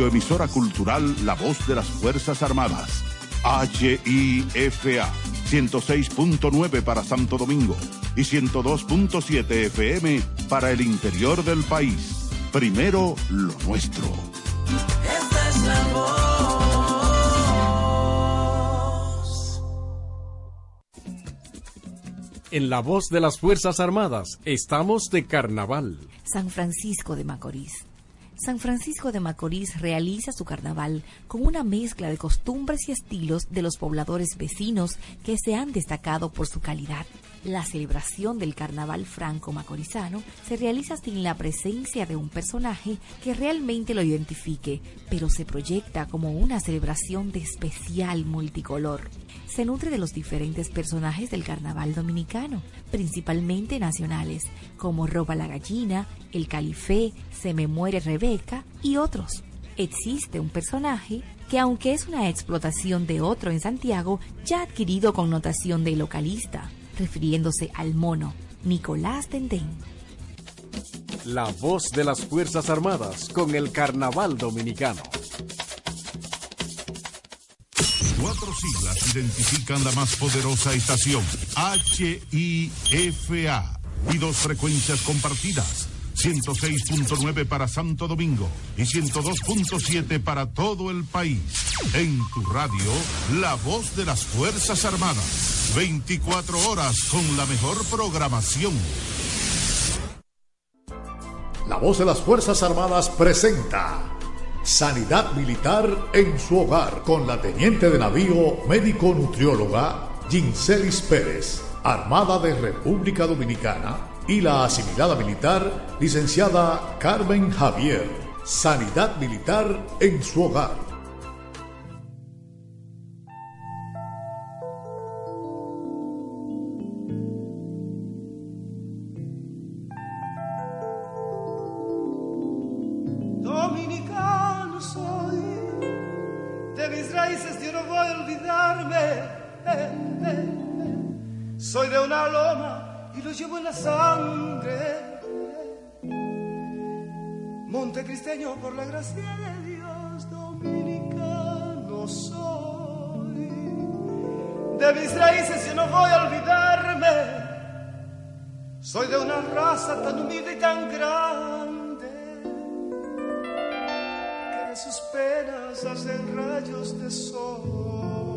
radioemisora cultural La Voz de las Fuerzas Armadas. HIFA 106.9 para Santo Domingo y 102.7 FM para el interior del país. Primero lo nuestro. Esta es la voz. En la voz de las Fuerzas Armadas estamos de carnaval. San Francisco de Macorís. San Francisco de Macorís realiza su carnaval con una mezcla de costumbres y estilos de los pobladores vecinos que se han destacado por su calidad. La celebración del carnaval franco-macorizano se realiza sin la presencia de un personaje que realmente lo identifique, pero se proyecta como una celebración de especial multicolor. Se nutre de los diferentes personajes del carnaval dominicano, principalmente nacionales, como Roba la Gallina, El Califé, Se me muere Rebeca y otros. Existe un personaje que aunque es una explotación de otro en Santiago, ya ha adquirido connotación de localista refiriéndose al mono Nicolás Dendén. La voz de las Fuerzas Armadas con el Carnaval Dominicano. Cuatro siglas identifican la más poderosa estación, HIFA, y dos frecuencias compartidas, 106.9 para Santo Domingo y 102.7 para todo el país. En tu radio, la voz de las Fuerzas Armadas. 24 horas con la mejor programación. La voz de las Fuerzas Armadas presenta Sanidad Militar en su hogar con la teniente de navío médico nutrióloga Ginselis Pérez, Armada de República Dominicana, y la asimilada militar licenciada Carmen Javier. Sanidad Militar en su hogar penas hacen rayos de sol.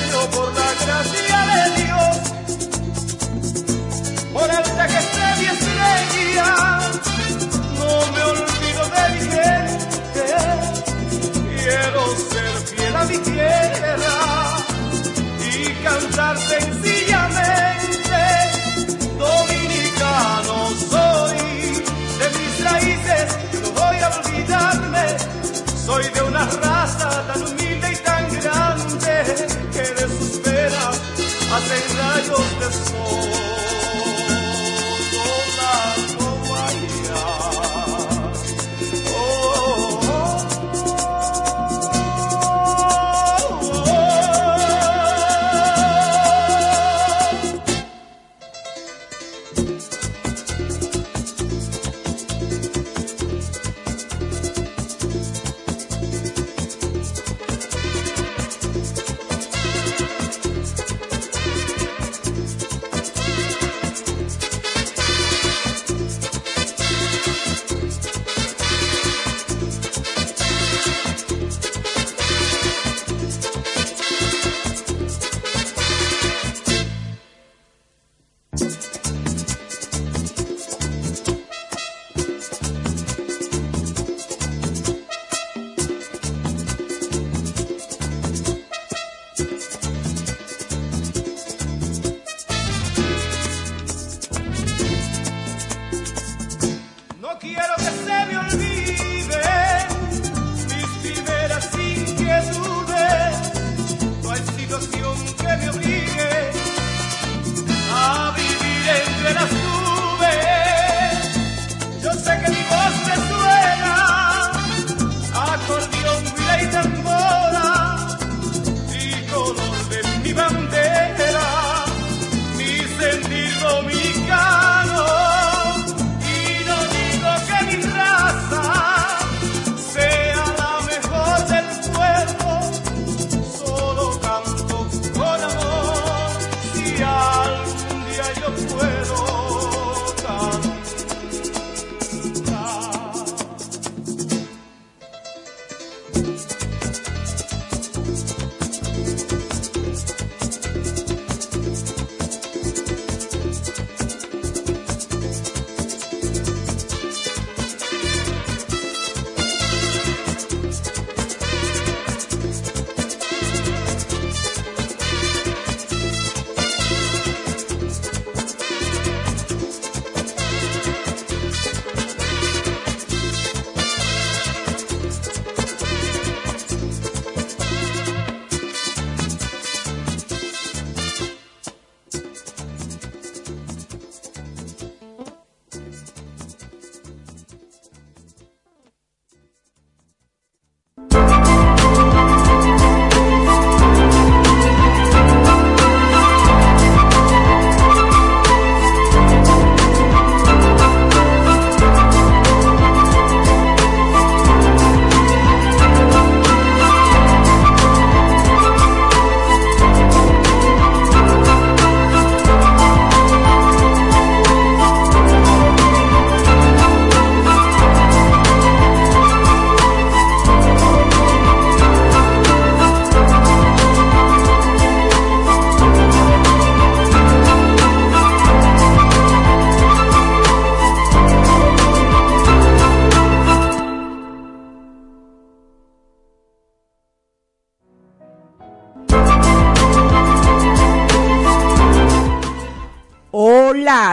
por la gracia de Dios. Por el que esté mi estrella, no me olvido de mi gente. Quiero ser fiel a mi tierra y cantar sencillamente. Dominicano soy, de mis raíces no voy a olvidarme. Soy de una raza tan humilde hacen rayos de sol.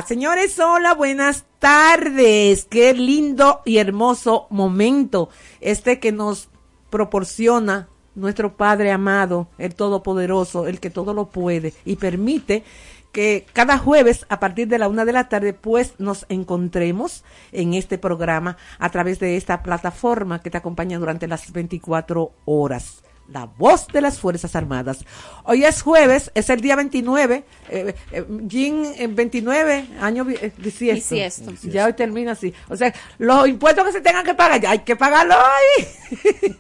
Señores, hola, buenas tardes. Qué lindo y hermoso momento este que nos proporciona nuestro Padre amado, el Todopoderoso, el que todo lo puede y permite que cada jueves a partir de la una de la tarde pues nos encontremos en este programa a través de esta plataforma que te acompaña durante las 24 horas la voz de las Fuerzas Armadas. Hoy es jueves, es el día 29, eh, eh, Jin, en 29, año bi- eh, bisiesto. Bisiesto. Ya hoy termina así. O sea, los impuestos que se tengan que pagar, ya hay que pagarlo hoy.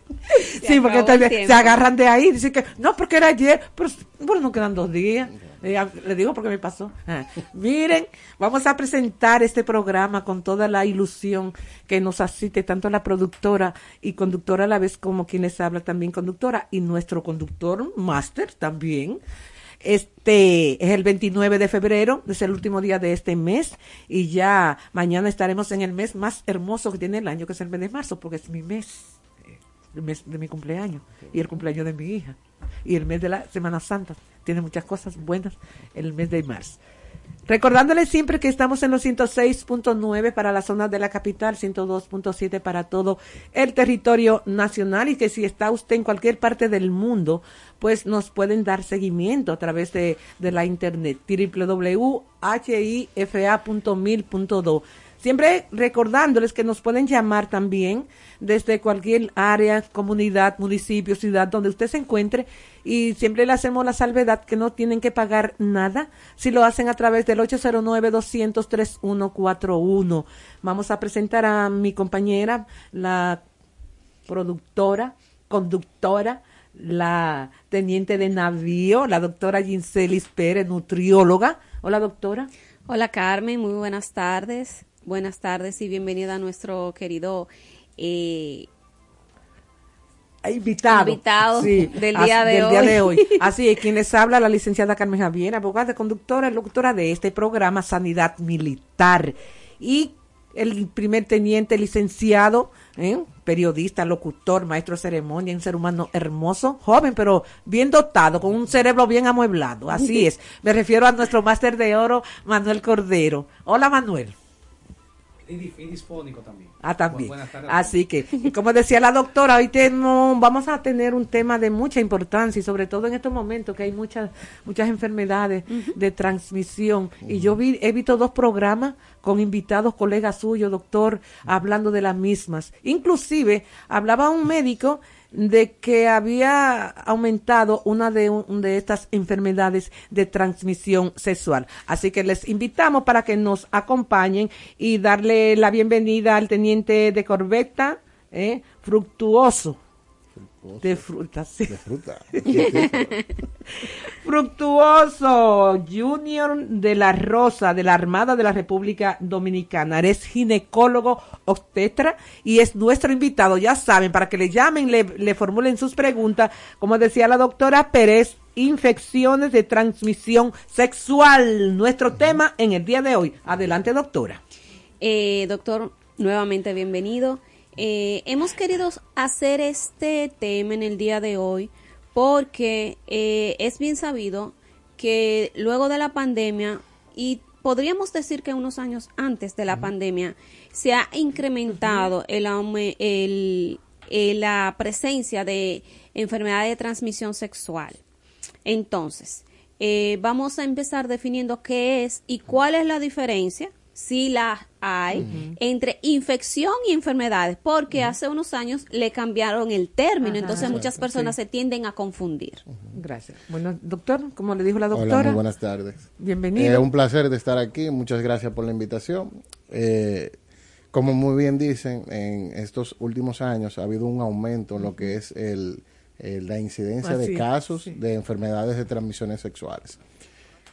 sí, porque se agarran de ahí, dicen que no, porque era ayer, pero bueno, no quedan dos días. Eh, le digo porque me pasó. Ah, Miren, vamos a presentar este programa con toda la ilusión que nos asiste tanto la productora y conductora a la vez como quienes habla también conductora y nuestro conductor máster también. Este es el 29 de febrero, es el último día de este mes y ya mañana estaremos en el mes más hermoso que tiene el año, que es el mes de marzo, porque es mi mes el mes de mi cumpleaños y el cumpleaños de mi hija y el mes de la Semana Santa. Tiene muchas cosas buenas el mes de marzo. Recordándoles siempre que estamos en los 106.9 para la zona de la capital, 102.7 para todo el territorio nacional y que si está usted en cualquier parte del mundo, pues nos pueden dar seguimiento a través de, de la internet www.hifa.mil.do. Siempre recordándoles que nos pueden llamar también desde cualquier área, comunidad, municipio, ciudad donde usted se encuentre y siempre le hacemos la salvedad que no tienen que pagar nada si lo hacen a través del 809-200-3141. Vamos a presentar a mi compañera, la productora, conductora, la teniente de navío, la doctora Ginselis Pérez, nutrióloga. Hola, doctora. Hola Carmen, muy buenas tardes. Buenas tardes y bienvenida a nuestro querido eh, invitado, Invitado del día de del hoy. día de hoy. Así es, quien les habla, la licenciada Carmen Javier, abogada, conductora, locutora de este programa Sanidad Militar. Y el primer teniente licenciado, ¿eh? periodista, locutor, maestro de ceremonia, un ser humano hermoso, joven, pero bien dotado, con un cerebro bien amueblado. Así es. Me refiero a nuestro máster de oro, Manuel Cordero. Hola, Manuel. Y, también. Ah, también. Bu- buenas tardes. Así que, y como decía la doctora, hoy tenemos, vamos a tener un tema de mucha importancia y sobre todo en estos momentos que hay muchas muchas enfermedades de transmisión. Y yo vi, he visto dos programas con invitados, colegas suyos, doctor, hablando de las mismas. Inclusive, hablaba un médico de que había aumentado una de, un- de estas enfermedades de transmisión sexual. Así que les invitamos para que nos acompañen y darle la bienvenida al teniente de corbeta, eh, fructuoso. De fruta, sí. De fruta. Fructuoso Junior de la Rosa de la Armada de la República Dominicana. Eres ginecólogo obstetra y es nuestro invitado. Ya saben, para que le llamen, le, le formulen sus preguntas. Como decía la doctora Pérez, infecciones de transmisión sexual. Nuestro tema en el día de hoy. Adelante, doctora. Eh, doctor, nuevamente bienvenido. Eh, hemos querido hacer este tema en el día de hoy porque eh, es bien sabido que luego de la pandemia y podríamos decir que unos años antes de la pandemia se ha incrementado el, aume- el- eh, la presencia de enfermedades de transmisión sexual. Entonces, eh, vamos a empezar definiendo qué es y cuál es la diferencia, si la hay, entre infección y enfermedades, porque hace unos años le cambiaron el término, Ajá. entonces muchas personas sí. se tienden a confundir. Gracias. Bueno, doctor, como le dijo la doctora. Hola, muy buenas tardes. Bienvenido. Eh, un placer de estar aquí. Muchas gracias por la invitación. Eh, como muy bien dicen, en estos últimos años ha habido un aumento en lo que es el, el- la incidencia Así de casos sí. de enfermedades de transmisiones sexuales.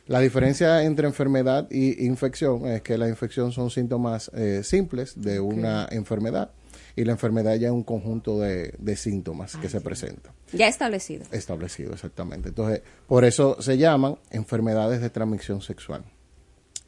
La diferencia entre enfermedad y infección es que la infección son síntomas eh, simples de una enfermedad y la enfermedad ya es un conjunto de, de síntomas que se presentan. Ya establecido. Establecido, exactamente. Entonces, por eso se llaman enfermedades de transmisión sexual.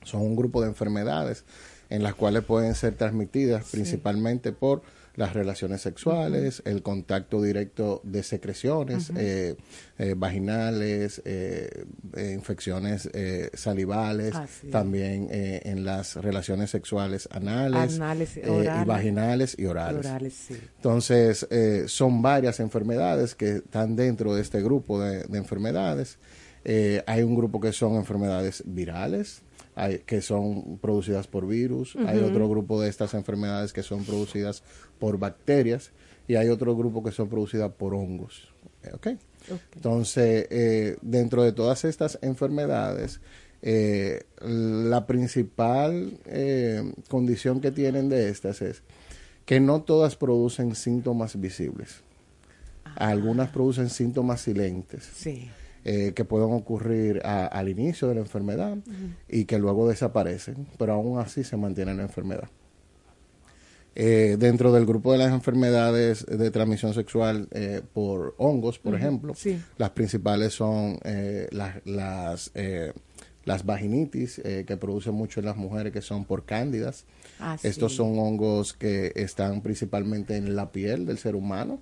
Son un grupo de enfermedades en las cuales pueden ser transmitidas principalmente por las relaciones sexuales, el contacto directo de secreciones eh, eh, vaginales, eh, infecciones salivales, también en las relaciones sexuales anales, Anales, y vaginales y orales. Orales, sí. Entonces, son varias enfermedades que están dentro de este grupo de, de enfermedades. Hay un grupo que son enfermedades virales, hay, que son producidas por virus. Hay otro grupo de estas enfermedades que son producidas por bacterias. Y hay otro grupo que son producidas por hongos. Eh, ¿ok? Entonces, eh, dentro de todas estas enfermedades, eh, la principal eh, condición que tienen de estas es que no todas producen síntomas visibles. Algunas producen síntomas silentes Sí. Eh, que pueden ocurrir a- al inicio de la enfermedad y que luego desaparecen, pero aún así se mantiene la enfermedad. Eh, dentro del grupo de las enfermedades de transmisión sexual eh, por hongos, por ejemplo, sí. las principales son las, las, las vaginitis eh, que producen mucho en las mujeres, que son por cándidas. Ah, Estos sí. son hongos que están principalmente en la piel del ser humano,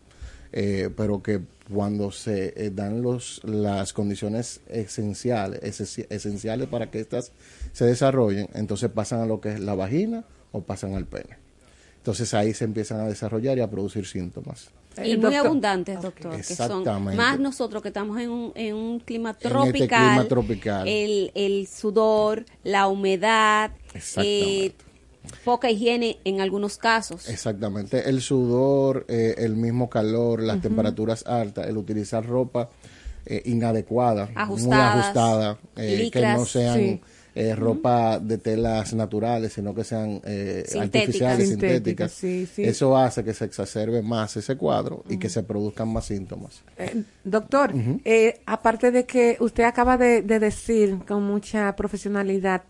eh, pero que cuando se eh, dan los, las condiciones esenciales, esenci- esenciales para que éstas se desarrollen, entonces pasan a lo que es la vagina o pasan al pene. Entonces ahí se empiezan a desarrollar y a producir síntomas. Y Eh, muy doctor- abundantes, doctor, que son Exactamente. más nosotros que estamos en un, en un clima este tropical. clima tropical. El, el sudor, la humedad, Exactamente. eh, poca higiene en algunos casos. Exactamente. El sudor, eh, el mismo calor, las temperaturas altas, el utilizar ropa eh, inadecuada, muy ajustada, eh, que no sean Sí. eh, ropa de telas naturales, sino que sean eh, Sintéticas. artificiales, Sintéticas, sintéticas. sí, sí. Eso hace que se exacerbe más ese cuadro y que se produzcan más síntomas. Eh, doctor, eh, aparte de que usted acaba de, de decir con mucha profesionalidad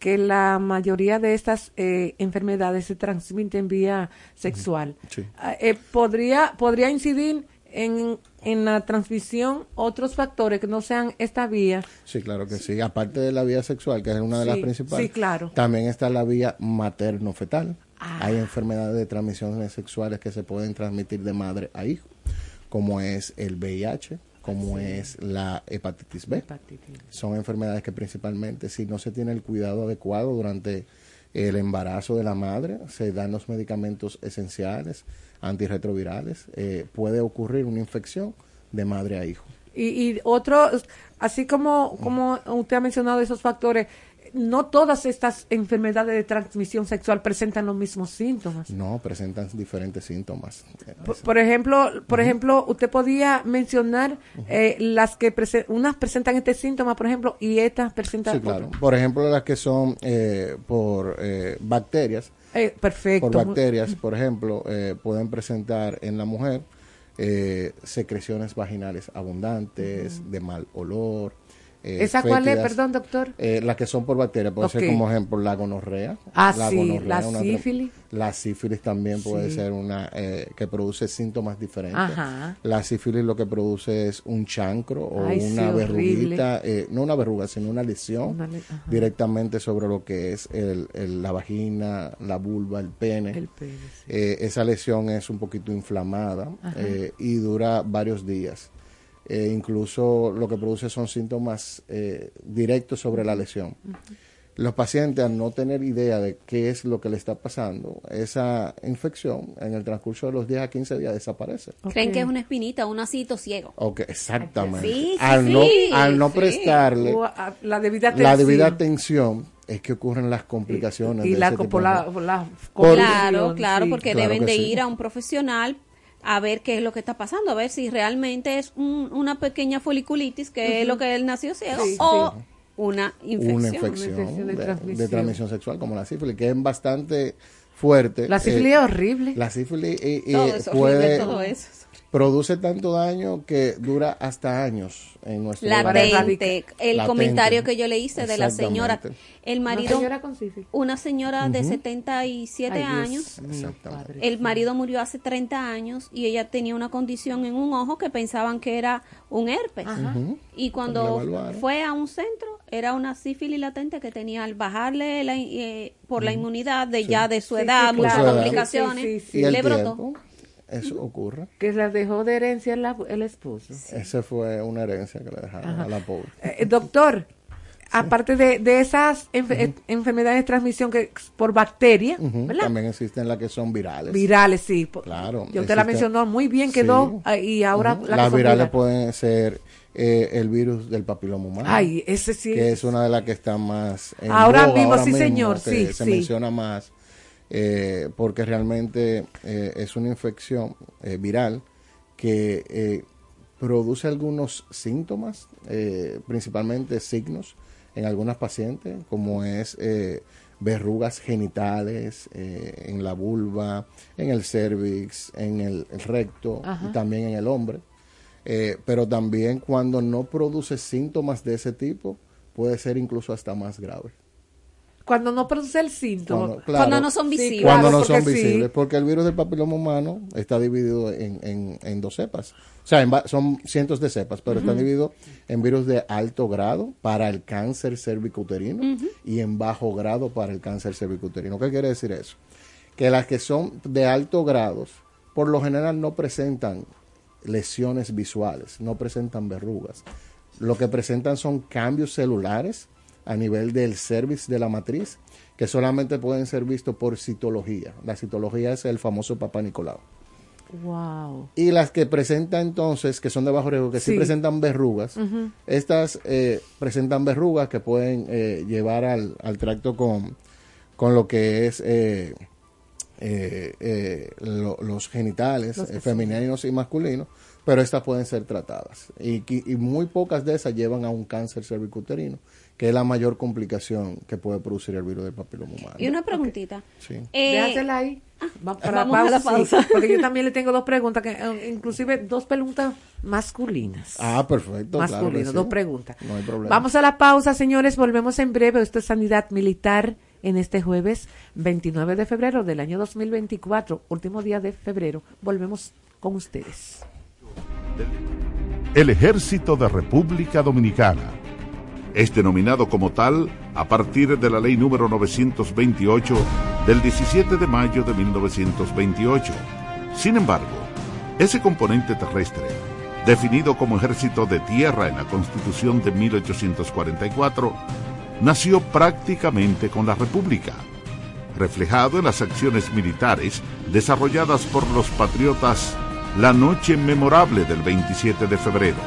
que la mayoría de estas eh, enfermedades se transmiten vía sexual, Sí. Ah, eh, ¿podría, ¿podría incidir en, en la transmisión otros factores que no sean esta vía? Sí, claro que sí. Aparte de la vía sexual, que es una de las principales, sí, claro. también está la vía materno-fetal. Ah. Hay enfermedades de transmisiones sexuales que se pueden transmitir de madre a hijo, como es el VIH, como es la hepatitis B. Hepatitis. Son enfermedades que principalmente, si no se tiene el cuidado adecuado durante el embarazo de la madre, se dan los medicamentos esenciales, antirretrovirales, eh, puede ocurrir una infección de madre a hijo. Y, y otro, así como, como usted ha mencionado esos factores, no todas estas enfermedades de transmisión sexual presentan los mismos síntomas. No, presentan diferentes síntomas. Por, por ejemplo, por ejemplo, usted podía mencionar eh, las que prese- unas presentan este síntoma, por ejemplo, y estas presentan Sí, claro. Por ejemplo, las que son eh, por eh, bacterias, Eh, perfecto. por bacterias, por ejemplo, eh, pueden presentar en la mujer secreciones vaginales abundantes, de mal olor. Eh, ¿Esa cuál es, perdón, doctor? Eh, las que son por bacterias, puede ser como ejemplo la gonorrea. Ah, sí, la una- sífilis. La sífilis también puede Sí. ser una eh, que produce síntomas diferentes. Ajá. La sífilis lo que produce es un chancro o Ay, una verruguita, eh, no una verruga, sino una lesión Una le- ajá. directamente sobre lo que es el, el- la vagina, la vulva, el pene. El pene, sí. Esa lesión es un poquito inflamada y dura varios días. Eh, incluso lo que produce son síntomas eh, directos sobre la lesión. Los pacientes, al no tener idea de qué es lo que le está pasando, esa infección en el transcurso de los 10 a 15 días desaparece. Creen que es una espinita, un asito ciego. Ok, exactamente. Sí, sí, al, sí, no, al no sí. prestarle O a- la debida la atención. debida atención es que ocurren las complicaciones. y de la, ese tipo por de- la, por la Por- Claro, claro, sí. porque Claro deben de sí. ir a un profesional a ver qué es lo que está pasando, a ver si realmente es un- una pequeña foliculitis, que es lo que él nació ciego, Sí, o una infección. una infección, Una infección de de, de transmisión. transmisión sexual como la sífilis, que es bastante fuerte. La sífilis Eh, es horrible. La sífilis eh, eh, Todo es horrible, puede, todo eso. Produce tanto daño que dura hasta años en nuestro latente el Latente. comentario que yo le hice de la señora. El marido señora con sífilis. una señora de Ujú. 77 Ay, años. el marido murió hace 30 años y ella tenía una condición en un ojo que pensaban que era un herpes. Y cuando fue a un centro, era una sífilis latente que tenía al bajarle la eh, por la inmunidad de ya de su Sí, edad, sí, muchas claro. complicaciones, Sí, sí, sí, Y el le brotó. tiempo, eso ocurre. Que la dejó de herencia el, ab- el esposo. Esa fue una herencia que le dejaron a la pobre. Eh, doctor, aparte de, de esas enfe- eh, enfermedades de transmisión que por bacteria. También existen las que son virales. Virales, sí. Claro, Yo te la existe- mencionó muy bien, quedó Sí. ah, y ahora la Las virales pueden ser eh, el virus del papiloma humano. Ay, ese sí. que es una de las que está más en Ahora boga mismo, sí, señor, sí, se sí. menciona más eh, porque realmente eh, es una infección eh, viral que eh, produce algunos síntomas principalmente signos en algunas pacientes como es eh, verrugas genitales en la vulva en el cervix en el, el recto Ajá. y también en el hombre pero también cuando no produce síntomas de ese tipo, puede ser incluso hasta más grave. Cuando no produce el síntoma. Cuando, claro, Cuando no son Sí, visibles. cuando claro, no son porque sí. visibles, porque el virus del papiloma humano está dividido en, en- en dos cepas. O sea, en son cientos de cepas, pero están divididos en virus de alto grado para el cáncer cervicouterino y en bajo grado para el cáncer cervicouterino. ¿Qué quiere decir eso? Que las que son de alto grado, por lo general no presentan lesiones visuales, no presentan verrugas. Lo que presentan son cambios celulares a nivel del cervix de la matriz, que solamente pueden ser vistos por citología. La citología es el famoso Papá Nicolau. Wow. Y las que presentan entonces, que son de bajo riesgo, que sí, Sí. presentan verrugas, estas eh, presentan verrugas que pueden eh, llevar al, al tracto con, con lo que es eh, eh, lo- los genitales Los femeninos y masculinos, pero estas pueden ser tratadas. Y muy pocas de esas llevan a un cáncer cervicuterino, que es la mayor complicación que puede producir el virus del papiloma humano. Y una preguntita. Sí. Eh, ahí. Va- para vamos a la sí, pausa. porque yo también le tengo dos preguntas, que, eh, inclusive dos preguntas masculinas. Ah, perfecto. claro sí. dos preguntas. No hay problema. Vamos a la pausa, señores. Volvemos en breve. Esto es Sanidad Militar en este jueves 29 de febrero del año 2024, último día de febrero. Volvemos con ustedes. El Ejército de República Dominicana. Es denominado como tal a partir de la ley número 928 del 17 de mayo de 1928. Sin embargo, ese componente terrestre, definido como ejército de tierra en la Constitución de 1844, nació prácticamente con la República, reflejado en las acciones militares desarrolladas por los patriotas la noche memorable del 27 de febrero,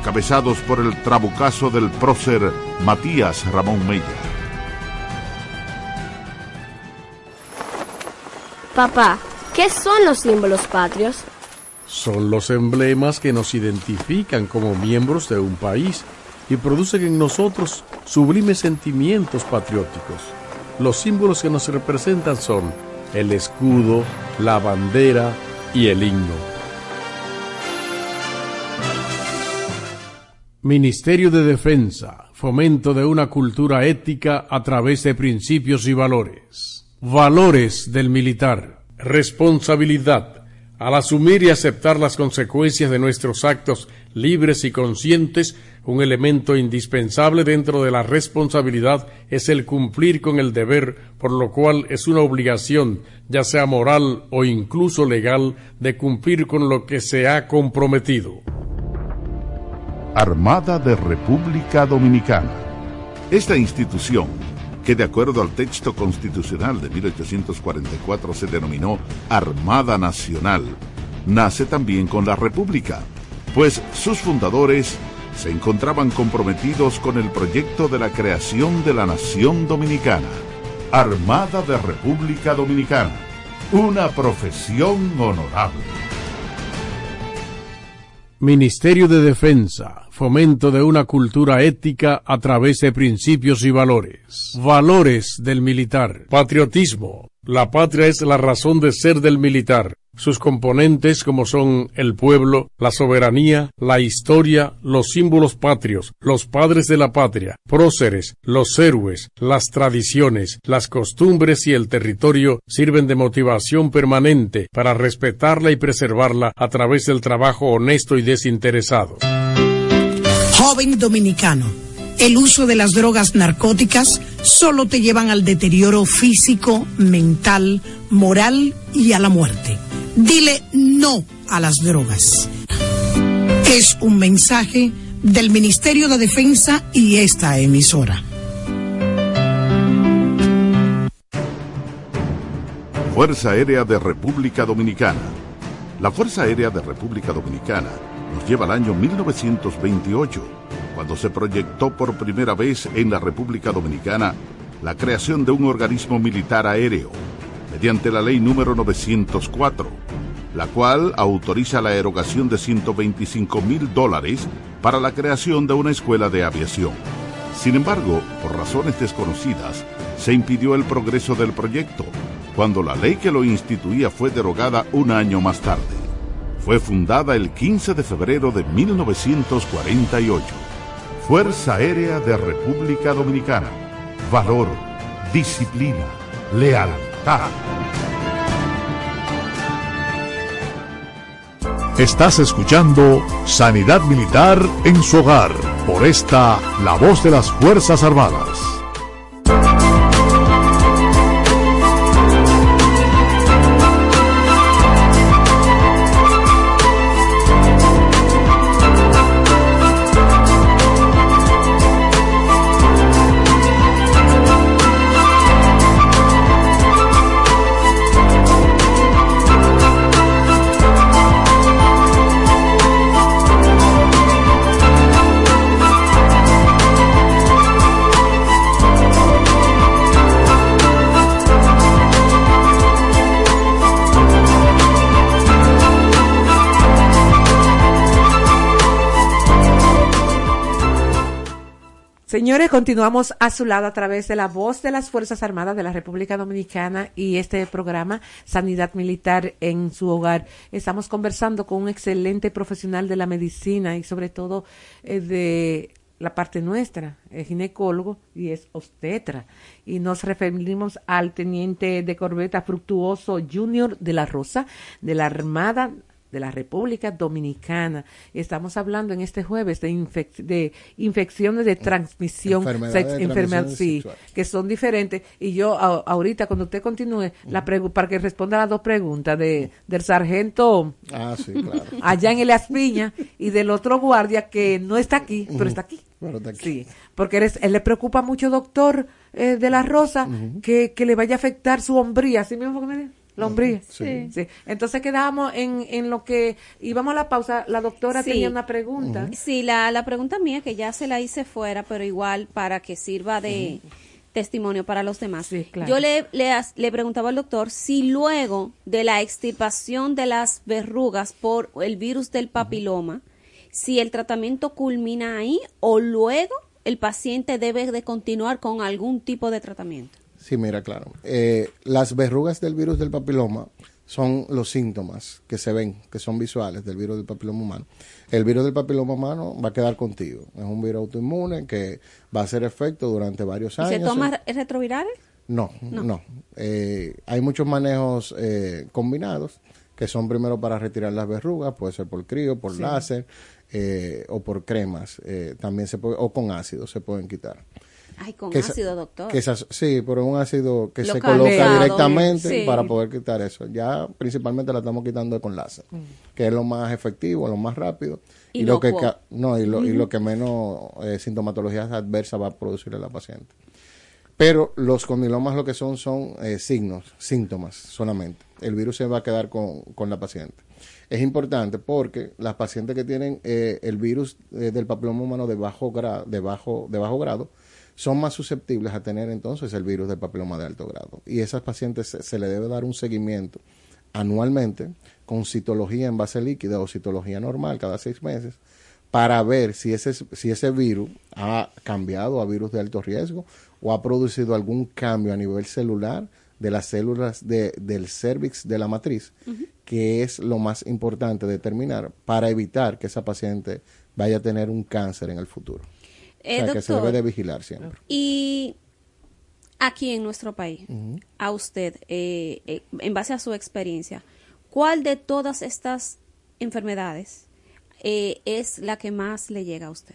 encabezados por el trabucazo del prócer Matías Ramón Mella. Papá, ¿qué son los símbolos patrios? Son los emblemas que nos identifican como miembros de un país y producen en nosotros sublimes sentimientos patrióticos. Los símbolos que nos representan son el escudo, la bandera y el himno. Ministerio de Defensa, fomento de una cultura ética a través de principios y valores. Valores del militar. Responsabilidad. Al asumir y aceptar las consecuencias de nuestros actos libres y conscientes, un elemento indispensable dentro de la responsabilidad es el cumplir con el deber, por lo cual es una obligación, ya sea moral o incluso legal, de cumplir con lo que se ha comprometido. Armada de República Dominicana. Esta institución, que de acuerdo al texto constitucional de 1844 se denominó Armada Nacional, nace también con la República, pues sus fundadores se encontraban comprometidos con el proyecto de la creación de la nación dominicana. Armada de República Dominicana, una profesión honorable. Ministerio de Defensa, fomento de una cultura ética a través de principios y valores. Valores del militar. Patriotismo. La patria es la razón de ser del militar. Sus componentes como son el pueblo, la soberanía, la historia, los símbolos patrios, los padres de la patria, próceres, los héroes, las tradiciones, las costumbres y el territorio sirven de motivación permanente para respetarla y preservarla a través del trabajo honesto y desinteresado. Joven dominicano, el uso de las drogas narcóticas solo te llevan al deterioro físico, mental, moral y a la muerte. Dile no a las drogas. Es un mensaje del Ministerio de Defensa y esta emisora. Fuerza Aérea de República Dominicana. La Fuerza Aérea de República Dominicana nos lleva al año 1928, cuando se proyectó por primera vez en la República Dominicana la creación de un organismo militar aéreo, mediante la ley número 904, la cual autoriza la erogación de 125 mil dólares para la creación de una escuela de aviación. Sin embargo, por razones desconocidas, se impidió el progreso del proyecto, cuando la ley que lo instituía fue derogada un año más tarde. Fue fundada el 15 de febrero de 1948. Fuerza Aérea de República Dominicana. Valor, disciplina, lealtad. Estás escuchando Sanidad Militar en su hogar por esta La Voz de las Fuerzas Armadas. Señores, continuamos a su lado a través de la voz de las Fuerzas Armadas de la República Dominicana y este programa Sanidad Militar en su hogar. Estamos conversando con un excelente profesional de la medicina y sobre todo eh, de la parte nuestra, es ginecólogo y es obstetra. Y nos referimos al teniente de corbeta Fructuoso Junior de la Rosa de la Armada de la República Dominicana. Estamos hablando en este jueves de, infec de infecciones de transmisión, Enfermedades sí, que son diferentes. Y yo a- ahorita, cuando usted continúe, la pregu- para que responda a las dos preguntas de, del sargento Ah, sí, claro. allá en el Aspiña y del otro guardia que no está aquí, pero está aquí. Pero está aquí. Sí, porque eres, él le preocupa mucho, doctor eh, de la Rosa, que, que le vaya a afectar su hombría. ¿Sí mismo que me hombría. Sí. Sí. Entonces quedamos en, en lo que íbamos a la pausa. La doctora Sí. tenía una pregunta. Sí, la, la pregunta mía, que ya se la hice fuera, pero igual para que sirva de testimonio para los demás. claro. Yo le, le, le preguntaba al doctor si luego de la extirpación de las verrugas por el virus del papiloma, si el tratamiento culmina ahí o luego el paciente debe de continuar con algún tipo de tratamiento. Sí, mira, claro. Eh, las verrugas del virus del papiloma son los síntomas que se ven, que son visuales del virus del papiloma humano. El virus del papiloma humano va a quedar contigo. Es un virus autoinmune que va a hacer efecto durante varios ¿Y años. se toma re- retrovirales? No, No. no. Eh, hay muchos manejos eh, combinados que son primero para retirar las verrugas, puede ser por crío, por Sí. láser eh, o por cremas. eh, también se puede, o con ácido se pueden quitar. Ay, con Que ácido, doctor. que sí, pero un ácido que se coloca directamente sí. para poder quitar eso. Ya principalmente la estamos quitando con láser, que es lo más efectivo, lo más rápido y lo que no y lo, y lo que menos eh, sintomatologías adversas va a producirle a la paciente. Pero los condilomas lo que son son eh, signos, síntomas solamente. El virus se va a quedar con, con la paciente. Es importante porque las pacientes que tienen eh, el virus eh, del papiloma humano de bajo, gra- de, bajo, de bajo grado son más susceptibles a tener entonces el virus del papiloma de alto grado. Y esas pacientes se, se le debe dar un seguimiento anualmente con citología en base líquida o citología normal cada seis meses para ver si ese, si ese virus ha cambiado a virus de alto riesgo o ha producido algún cambio a nivel celular de las células de, del cervix de la matriz, que es lo más importante determinar para evitar que esa paciente vaya a tener un cáncer en el futuro. Eh, o sea, que se doctor, debe de vigilar siempre. Y aquí en nuestro país, a usted, eh, eh, en base a su experiencia, ¿cuál de todas estas enfermedades eh, es la que más le llega a usted?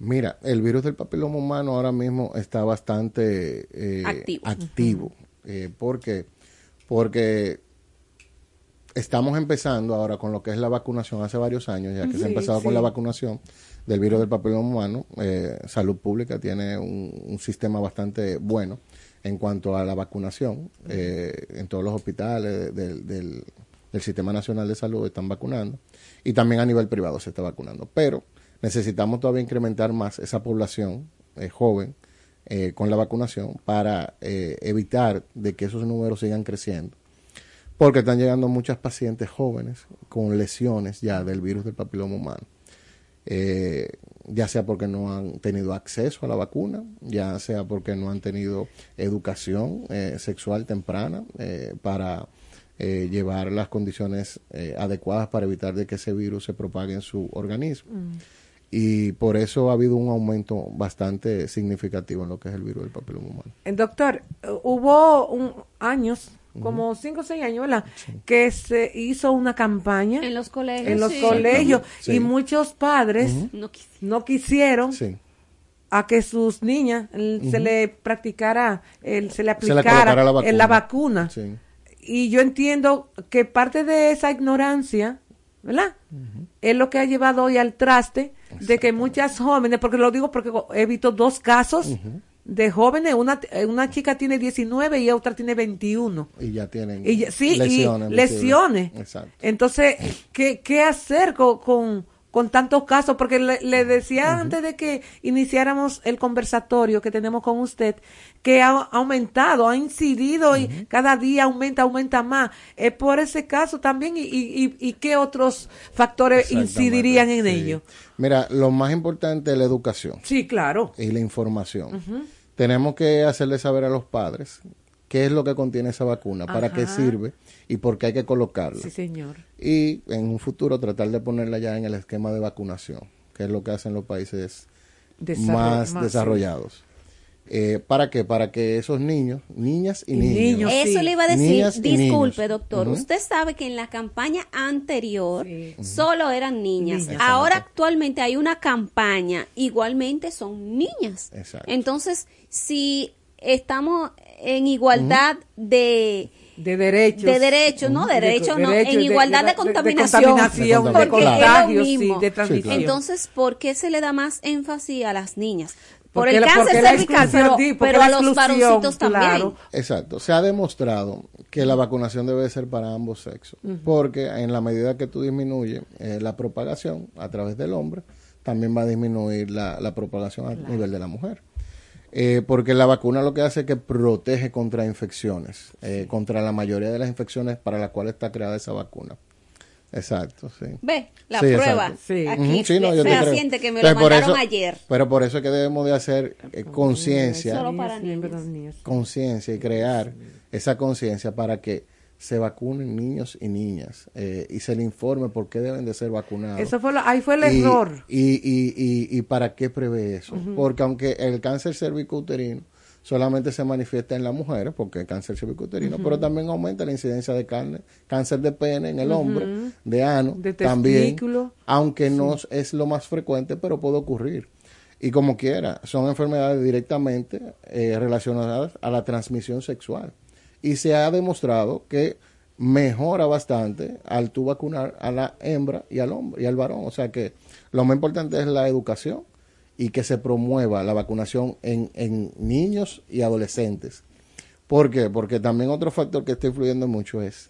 Mira, el virus del papiloma humano ahora mismo está bastante eh, Activo. activo. Eh, ¿Por qué? Porque estamos empezando ahora con lo que es la vacunación hace varios años, ya que se ha Sí, empezado con la vacunación del virus del papiloma humano. eh, Salud Pública tiene un, sistema bastante bueno en cuanto a la vacunación. eh, en todos los hospitales del, Sistema Nacional de Salud están vacunando y también a nivel privado se está vacunando. Pero necesitamos todavía incrementar más esa población eh, joven con la vacunación para evitar de que esos números sigan creciendo. Porque están llegando muchas pacientes jóvenes con lesiones ya del virus del papiloma humano. Eh, ya sea porque no han tenido acceso a la vacuna, ya sea porque no han tenido educación eh, sexual temprana eh, para eh, llevar las condiciones eh, adecuadas para evitar de que ese virus se propague en su organismo. Y por eso ha habido un aumento bastante significativo en lo que es el virus del papiloma humano. Doctor, hubo un, años, como cinco o seis años, ¿verdad? Que se hizo una campaña En los colegios. en los sí. colegios Sí. y muchos padres No quisi- no quisieron Sí. a que sus niñas se le practicara, el, se le Se le aplicara la en la vacuna. vacuna. Sí. Y yo entiendo que parte de esa ignorancia, ¿verdad? Es lo que ha llevado hoy al traste de que muchas jóvenes, porque lo digo porque he visto dos casos de jóvenes, una, eh, una chica tiene 19 y otra tiene 21. Y ya tienen Y ya- sí, lesiones. y lesiones. Exacto. Entonces, ¿qué, qué hacer con, con, con tantos casos? Porque le, le decía antes de que iniciáramos el conversatorio que tenemos con usted, que ha aumentado, ha incidido y cada día aumenta, aumenta más. Es por ese caso también y, y, y, y qué otros factores incidirían en sí. ello. Mira, lo más importante es la educación Sí, claro. y la información. Tenemos que hacerle saber a los padres qué es lo que contiene esa vacuna, para qué sirve y por qué hay que colocarla. Sí, señor. Y en un futuro tratar de ponerla ya en el esquema de vacunación, que es lo que hacen los países más, más, desarrollados. Eh, ¿Para qué? Para que esos niños, niñas y, Y niños, niños. Eso sí. le iba a decir, Niñas disculpe doctor, usted sabe que en la campaña anterior Sí. solo eran niñas. Niñas. Ahora actualmente hay una campaña, igualmente son niñas. Exacto. Entonces, si estamos en igualdad de De derechos. de derechos, no De- derechos, no, derechos, en igualdad de, de- de contaminación, contaminación, de porque es lo sí, mismo. de transmisión. claro. Entonces, ¿por qué se le da más énfasis a las niñas? Por Porque el la- cáncer cervical, pero, pero a los varoncitos también. Exacto. Se ha demostrado que la vacunación debe ser para ambos sexos, porque en la medida que tú disminuyes eh, la propagación a través del hombre, también va a disminuir la, la propagación a nivel de la mujer. Eh, porque la vacuna lo que hace es que protege contra infecciones, eh, contra la mayoría de las infecciones para las cuales está creada esa vacuna. Exacto, sí. Ve, la Sí, prueba. Sí. Aquí, sí, no, yo te creo. que me lo mandaron eso- ayer. Pero por eso es que debemos de hacer eh, conciencia conciencia y crear esa conciencia para que se vacunen niños y niñas eh, y se le informe por qué deben de ser vacunados. Eso fue lo- ahí fue el y, error. Y, y, y, y para qué prevé eso. Porque aunque el cáncer cervicouterino solamente se manifiesta en las mujeres, porque el cáncer cervicouterino, pero también aumenta la incidencia de carne, cáncer de pene en el hombre, de ano, De también, aunque no es lo más frecuente, pero puede ocurrir. Y como quiera, son enfermedades directamente eh, relacionadas a la transmisión sexual. Y se ha demostrado que mejora bastante al tú vacunar a la hembra y al hombre y al varón. O sea que lo más importante es la educación y que se promueva la vacunación en, en niños y adolescentes. ¿Por qué? Porque también otro factor que está influyendo mucho es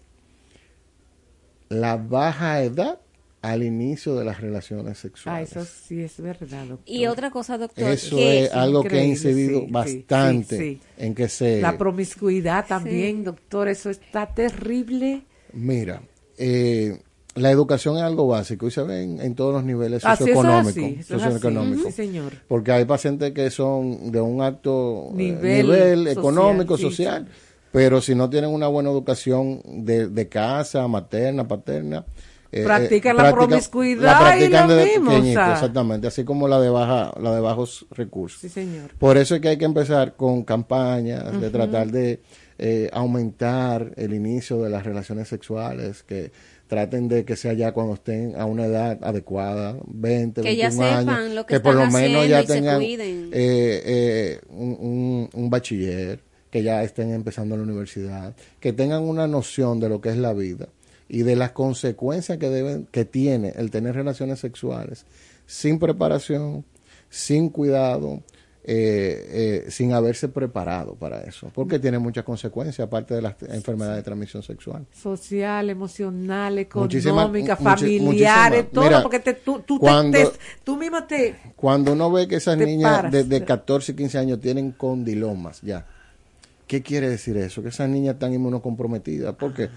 la baja edad al inicio de las relaciones Ah, sexuales. eso sí es verdad, doctor. Y otra cosa, doctor, Eso que es algo que ha incidido sí, sí, bastante sí, sí. en que se... La promiscuidad también, doctor, eso está terrible. Mira, eh, la educación es algo básico y se ve en, en todos los niveles Así, eso es socioeconómicos. así, eso es así. socioeconómicos. Sí, señor. Porque hay pacientes que son de un alto eh, Nivel nivel, social, económico, sí, social, pero si no tienen una buena educación de, de casa, materna, paterna, eh, Practican eh, la promiscuidad la y practican lo desde mismo, pequeñito, o sea. exactamente, así como la de baja, la de bajos recursos. Sí, señor. Por eso es que hay que empezar con campañas de tratar de eh, aumentar el inicio de las relaciones sexuales, que traten de que sea ya cuando estén a una edad adecuada, 20, Que ya 21 sepan años, lo que por lo menos ya y tengan eh, eh, un, un- un bachiller, que ya estén empezando la universidad, que tengan una noción de lo que es la vida y de las consecuencias que deben que tiene el tener relaciones sexuales sin preparación, sin cuidado, eh, eh, sin haberse preparado para eso, porque tiene muchas consecuencias aparte de las enfermedades de transmisión sexual. Social, emocional, económica, familiares, todo, Mira, porque te- tú, tú, cuando- te- tú mismo te... Cuando uno ve que esas niñas de, de 14 y 15 años tienen condilomas ya, ¿qué quiere decir eso? Que esas niñas están inmunocomprometidas. ¿Por qué?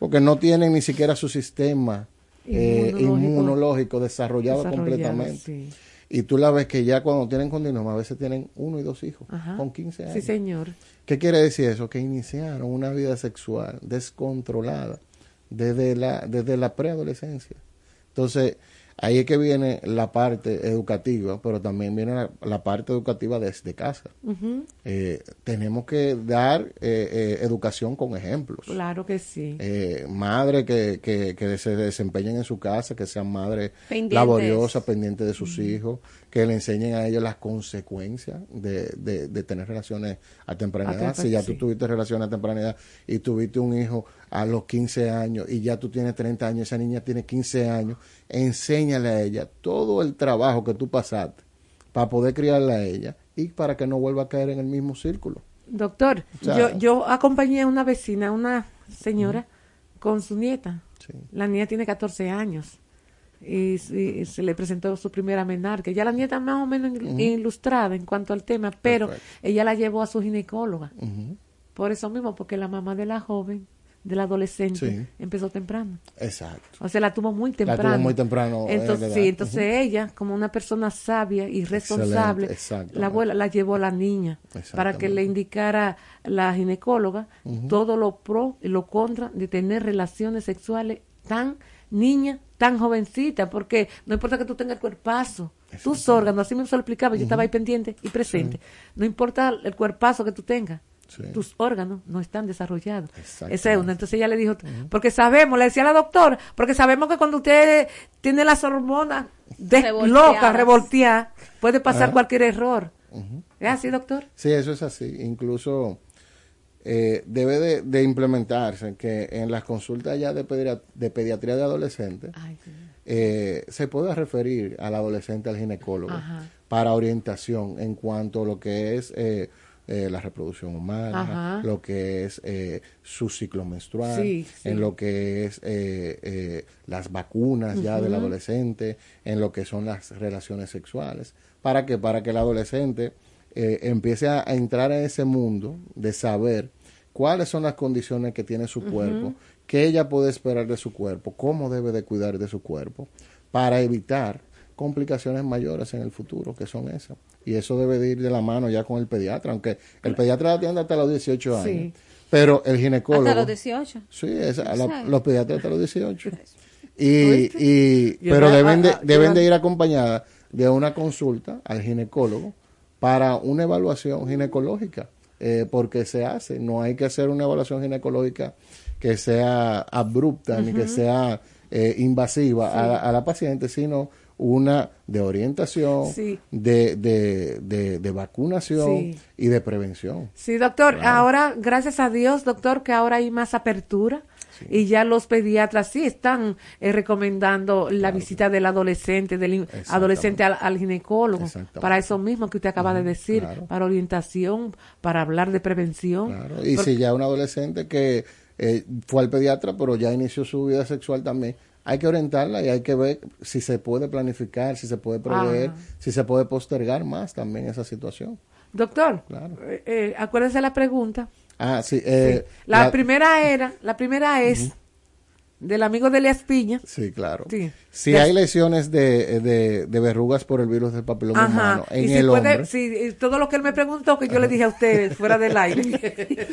Porque no tienen ni siquiera su sistema eh, Inmunológico. desarrollado, Desarrollado, completamente. sí. Y tú la ves que ya cuando tienen condiloma a veces tienen uno y dos hijos Ajá. con 15 años. Sí, señor. ¿Qué quiere decir eso? Que iniciaron una vida sexual descontrolada desde la, desde la preadolescencia. Entonces, ahí es que viene la parte educativa, pero también viene la, la parte educativa desde casa. Eh, tenemos que dar eh, eh, educación con ejemplos. Claro que sí. Eh, madres que, que, que se desempeñen en su casa, que sean madres Pendientes. laboriosas, pendientes de sus hijos, que le enseñen a ellos las consecuencias de, de, de tener relaciones a temprana edad. Si ya sí. tú tuviste relaciones a temprana edad y tuviste un hijo a los 15 años y ya tú tienes 30 años, esa niña tiene 15 años, enséñale a ella todo el trabajo que tú pasaste para poder criarla a ella y para que no vuelva a caer en el mismo círculo. Doctor, O sea- yo, yo acompañé a una vecina, una señora, con su nieta. La niña tiene 14 años. Y, y se le presentó su primera menarca. Ya la nieta más o menos ilustrada en cuanto al tema, pero Perfecto. ella la llevó a su ginecóloga. Por eso mismo, porque la mamá de la joven, de la adolescente, Sí. empezó temprano. Exacto. O sea, la tuvo muy La tuvo temprano. muy temprano, eh, Entonces, sí, entonces ella, como una persona sabia y responsable, la abuela la llevó a la niña para que le indicara la ginecóloga todo lo pro y lo contra de tener relaciones sexuales tan niña, tan jovencita, porque no importa que tú tengas el cuerpazo, tus órganos, así me se lo explicaba, yo estaba ahí pendiente y presente, no importa el cuerpazo que tú tengas, Sí. tus órganos no están desarrollados. Exactamente. Esa es una. Entonces ella le dijo, porque sabemos, le decía la doctora, porque sabemos que cuando usted tiene las hormonas locas, revolteadas, puede pasar Ah. cualquier error. ¿Es así, doctor? Sí, eso es así. Incluso eh, debe de, de implementarse que en las consultas ya de, pediatría de adolescentes eh, se pueda referir al adolescente al ginecólogo Ajá. para orientación en cuanto a lo que es eh, eh, la reproducción humana, Ajá. lo que es eh, su ciclo menstrual, Sí, sí. en lo que es eh, eh, las vacunas ya del adolescente, en lo que son las relaciones sexuales. ¿Para qué? Para que el adolescente eh, empiece a, a entrar en ese mundo de saber cuáles son las condiciones que tiene su cuerpo, qué ella puede esperar de su cuerpo, cómo debe de cuidar de su cuerpo, para evitar complicaciones mayores en el futuro, que son esas. Y eso debe de ir de la mano ya con el pediatra, aunque el pediatra atiende hasta los 18 años. Sí. Pero el ginecólogo... Hasta los 18. Sí, esa- la- los pediatras hasta los 18. Y, y, pero deben de, a- a- deben de ir acompañadas de una consulta al ginecólogo para una evaluación ginecológica, eh, porque se hace, no hay que hacer una evaluación ginecológica que sea abrupta ni que sea eh, invasiva a, Sí. la, a la paciente, sino una de orientación, Sí. de, de, de, de vacunación Sí. y de prevención. Sí, doctor. Claro. Ahora, gracias a Dios, doctor, que ahora hay más apertura. Y ya los pediatras sí están eh, recomendando la visita del adolescente, del adolescente al, al ginecólogo, para eso mismo que usted acaba de decir, claro. para orientación, para hablar de prevención. Claro, Y Porque- si ya un adolescente que eh, fue al pediatra, pero ya inició su vida sexual también, hay que orientarla y hay que ver si se puede planificar, si se puede prever, Ah. si se puede postergar más también esa situación. Doctor, Claro. eh, eh, acuérdese la pregunta. Ah, sí. eh, La, la- primera era, la primera es, Del amigo de Elias Piña. Sí, claro. Sí. Si De- hay lesiones de, de, de verrugas por el virus del papiloma humano en y si el puede, hombre, si- y todo lo que él me preguntó, que yo le dije a usted fuera del aire.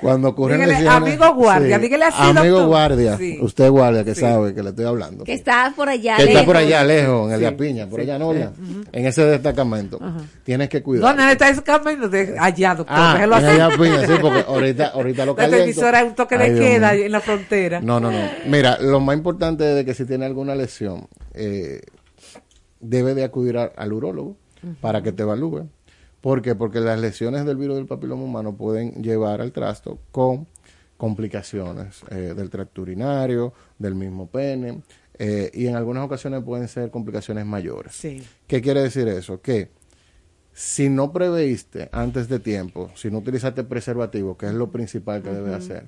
cuando ocurren Dígale, lesiones... amigo guardia, dígale así, Amigo doctor. guardia, Sí. usted guardia que Sí. sabe que le estoy hablando. Que está por allá que está por allá lejos, en el Sí, de Apiña, por sí, allá no, sí. ¿verdad? en ese destacamento. Tienes que cuidar. ¿Dónde está ese camino? De allá, doctor. Ah, en allá Apiña, sí, porque ahorita, ahorita lo La caliento. televisora es un toque de queda en la frontera. No, no, no. Mira, lo más importante es de que si tiene alguna lesión, eh, debe de acudir a- al urólogo para que te evalúe. ¿Por qué? Porque las lesiones del virus del papiloma humano pueden llevar al trasto con complicaciones eh, del tracto urinario, del mismo pene, eh, y en algunas ocasiones pueden ser complicaciones mayores. Sí. ¿Qué quiere decir eso? Que si no preveíste antes de tiempo, si no utilizaste preservativo, que es lo principal que debe hacer,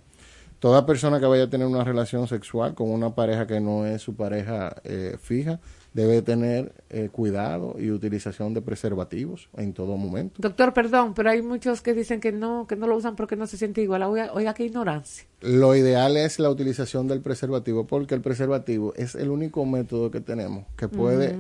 toda persona que vaya a tener una relación sexual con una pareja que no es su pareja eh, fija, debe tener eh, cuidado y utilización de preservativos en todo momento. Doctor, perdón, pero hay muchos que dicen que no, que no lo usan porque no se siente igual. Oiga, oiga qué ignorancia. Lo ideal es la utilización del preservativo porque el preservativo es el único método que tenemos que puede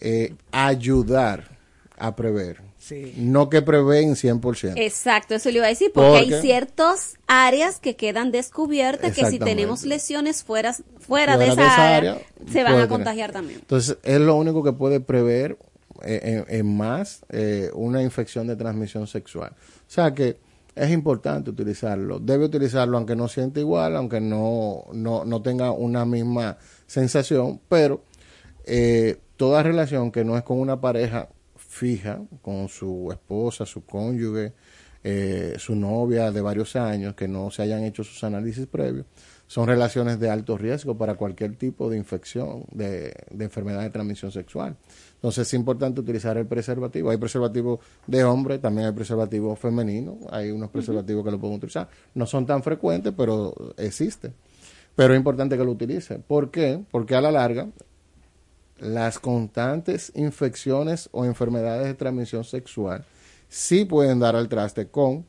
eh, ayudar a prever. Sí. No que prevén 100%. Exacto, eso le iba a decir, porque Porque- hay ciertas áreas que quedan descubiertas que si tenemos lesiones fuera, fuera, de esa, área, se van a tener. contagiar también. Entonces, es lo único que puede prever eh, en, en más eh, una infección de transmisión sexual. O sea que es importante utilizarlo. Debe utilizarlo aunque no sienta igual, aunque no, no, no tenga una misma sensación, pero eh, toda relación que no es con una pareja fija, con su esposa, su cónyuge, eh, su novia de varios años, que no se hayan hecho sus análisis previos, son relaciones de alto riesgo para cualquier tipo de infección, de, de enfermedad de transmisión sexual. Entonces es importante utilizar el preservativo. Hay preservativos de hombre, también hay preservativos femeninos, hay unos preservativos que lo pueden utilizar. No son tan frecuentes, pero existen. Pero es importante que lo utilice. ¿Por qué? Porque a la larga las constantes infecciones o enfermedades de transmisión sexual sí pueden dar al traste con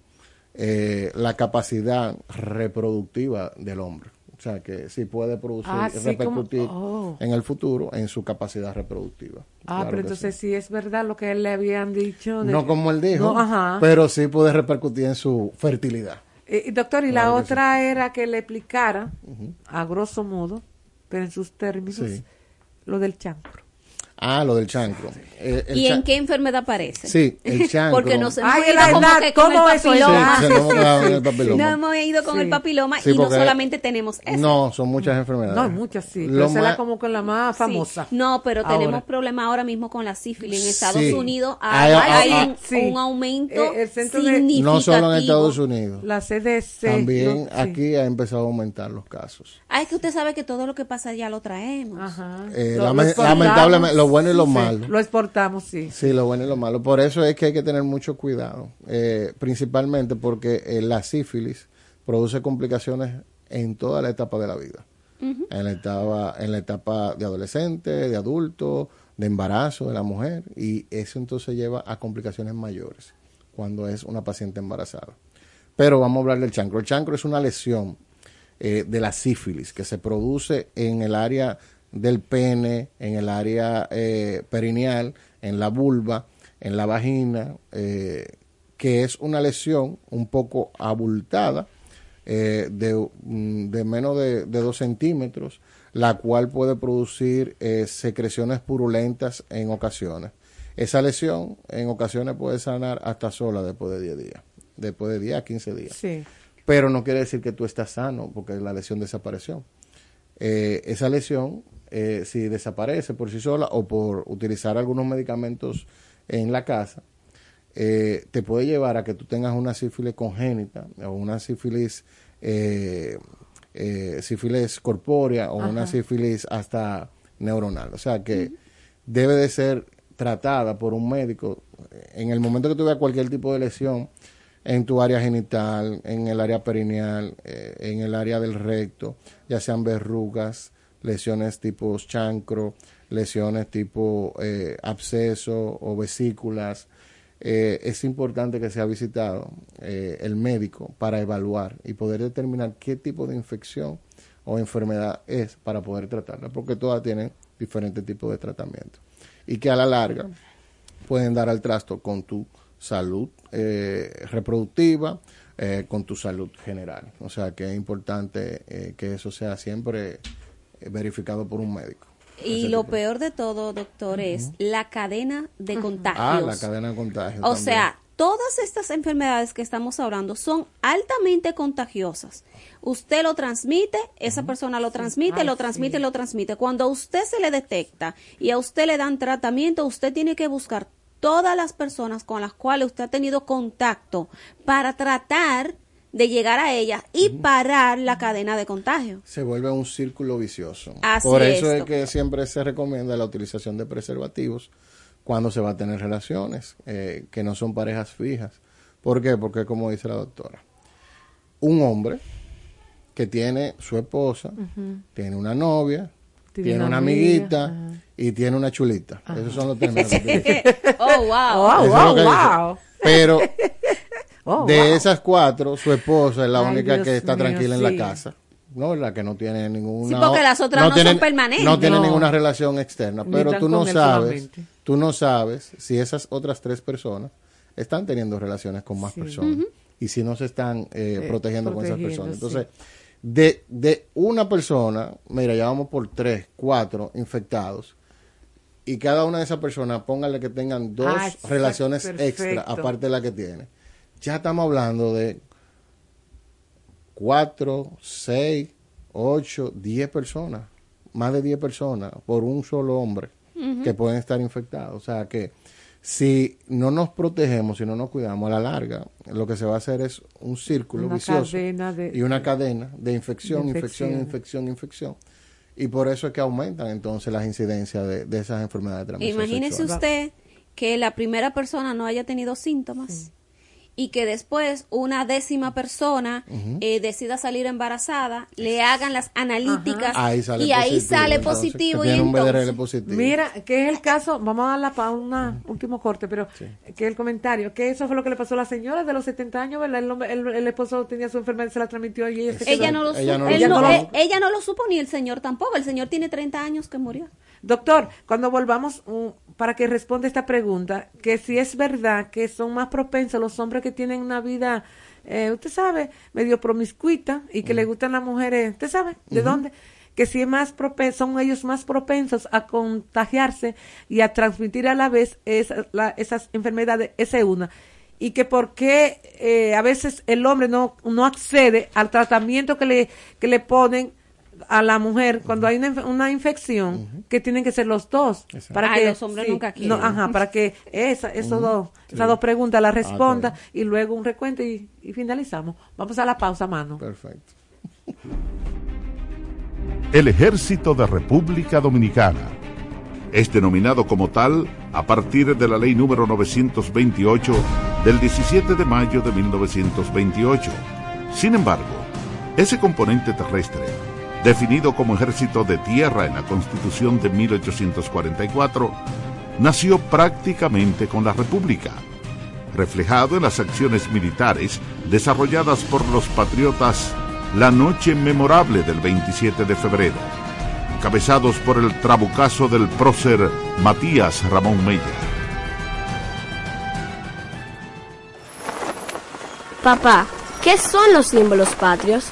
eh, la capacidad reproductiva del hombre. O sea, que sí puede producir Ah, y sí, como- repercutir oh. en el futuro en su capacidad reproductiva. Ah, Claro pero entonces sí. sí. es verdad lo que él le habían dicho. de- No como él dijo, No, ajá. pero sí puede repercutir en su fertilidad. Eh, doctor, y Claro la sí. otra era que le explicara, a grosso modo, pero en sus términos, Sí. Lo del chancro. Ah, lo del chancro. Eh, el ¿Y en qué enfermedad aparece? Sí, el chancro. Porque nos hemos Ay, ido la como que con el papiloma. Sí, hemos quedado en el papiloma. Nos hemos ido con Sí. el papiloma Sí, y no solamente tenemos eso. No, son muchas enfermedades. No, muchas sí, Lo pero más- como con la más famosa. No, pero tenemos problemas ahora mismo con la sífilis. En Estados Sí. Unidos Ay, hay, ay, hay ay, un, sí. un aumento Eh, el centro de- significativo. No solo en Estados Unidos. La CDC. También aquí ha empezado a aumentar los casos. Ah, es que usted sabe que todo lo que pasa ya lo traemos. Ajá. Eh, lamentablemente, lo bueno y lo Sí, malo. Lo exportamos, sí. Sí, lo bueno y lo malo. Por eso es que hay que tener mucho cuidado, eh, principalmente porque eh, la sífilis produce complicaciones en toda la etapa de la vida. en, la etapa, en la etapa de adolescente, de adulto, de embarazo de la mujer, y eso entonces lleva a complicaciones mayores cuando es una paciente embarazada. Pero vamos a hablar del chancro. El chancro es una lesión eh, de la sífilis que se produce en el área del pene, en el área eh, perineal, en la vulva, en la vagina, eh, que es una lesión un poco abultada, eh, de, mm, de menos de, de dos centímetros, la cual puede producir secreciones purulentas en ocasiones. Esa lesión en ocasiones puede sanar hasta sola después de 10 días, después de 10 a 15 días. Sí. Pero no quiere decir que tú estás sano porque la lesión desapareció. Eh, esa lesión, eh, si desaparece por sí sola o por utilizar algunos medicamentos en la casa, eh, te puede llevar a que tú tengas una sífilis congénita o una sífilis, eh, eh, sífilis corpórea o una sífilis hasta neuronal. O sea que debe de ser tratada por un médico. En el momento que tú veas cualquier tipo de lesión en tu área genital, en el área perineal, eh, en el área del recto, ya sean verrugas, lesiones tipo chancro, lesiones tipo eh, absceso o vesículas, eh, es importante que sea visitado eh, el médico para evaluar y poder determinar qué tipo de infección o enfermedad es para poder tratarla, porque todas tienen diferentes tipos de tratamiento. Y que a la larga pueden dar al trasto con tu salud eh, reproductiva, eh, con tu salud general. O sea que es importante que eso sea siempre verificado por un médico. Y lo tipo. peor de todo, doctor, es la cadena de contagios. Ah, la cadena de contagio. O también. sea, todas estas enfermedades que estamos hablando son altamente contagiosas. Usted lo transmite, esa persona lo transmite, Ay, lo transmite, sí. lo transmite. Cuando a usted se le detecta y a usted le dan tratamiento, usted tiene que buscar todas las personas con las cuales usted ha tenido contacto para tratar de llegar a ellas y parar la cadena de contagio. se vuelve un círculo vicioso. Así Por es, eso es que siempre se recomienda la utilización de preservativos cuando se va a tener relaciones eh, que no son parejas fijas. ¿Por qué? Porque como dice la doctora, un hombre que tiene su esposa, tiene una novia, Tiene tiene, una amiga, amiguita y tiene una chulita. Esos son los términos. oh, wow. Oh, wow, wow. Pero Oh, de wow. esas cuatro, su esposa es la Ay, única Dios que está mío, tranquila en la casa. No, la que no tiene ninguna. Sí, porque las otras no son permanentes. No tiene No. ninguna relación externa. Pero tú no sabes, tú no sabes si esas otras tres personas están teniendo relaciones con más personas y si no se están eh, Eh, protegiendo con esas personas. sí. Entonces, de, de una persona, mira, ya vamos por tres, cuatro infectados. Y cada una de esas personas, póngale que tengan dos Ah, relaciones extra, aparte de la que tiene. Ya estamos hablando de cuatro, seis, ocho, diez personas, más de diez personas por un solo hombre que pueden estar infectados. O sea que si no nos protegemos, si no nos cuidamos a la larga, lo que se va a hacer es un círculo Una vicioso cadena de- y una cadena de infección, de infección, infección. infección. Y por eso es que aumentan entonces las incidencias de, de esas enfermedades de transmisión Imagínese sexual. usted que la primera persona no haya tenido síntomas y que después una décima persona eh, decida salir embarazada, le hagan las analíticas Ahí sale y ahí sale positivo y tiene un BDRL entonces positivo. Mira, que es el caso, vamos a darla para un último corte, pero que el comentario, que eso fue lo que le pasó a la señora de los 70 años, ¿verdad? El, el, el esposo tenía su enfermedad, se la transmitió y ella se quedó- ella no lo Ella supo, no lo él no- supo. eh, ella no lo supo ni el señor tampoco, el señor tiene 30 años que murió. Doctor, cuando volvamos, um, para que responda esta pregunta, que si es verdad que son más propensos los hombres que tienen una vida, eh, usted sabe, medio promiscuita y que le gustan las mujeres, usted sabe, ¿de dónde? Que si es más propen- son ellos más propensos a contagiarse y a transmitir a la vez esa- la- esas enfermedades, esa es una. Y que por qué eh, a veces el hombre no, no accede al tratamiento que le, que le ponen a la mujer cuando hay una, inf- una infección que tienen que ser los dos para Ay, que los hombres nunca quieren. no, ajá, para que esa, esos dos esas dos preguntas las responda y luego un recuento y, y finalizamos vamos a la pausa mano Perfecto. El Ejército de República Dominicana. Es denominado como tal a partir de la ley número 928 del 17 de mayo de 1928. Sin embargo, ese componente terrestre, definido como ejército de tierra en la Constitución de 1844, nació prácticamente con la República, reflejado en las acciones militares desarrolladas por los patriotas la noche memorable del 27 de febrero, encabezados por el trabucazo del prócer Matías Ramón Mella. Papá, ¿qué son los símbolos patrios?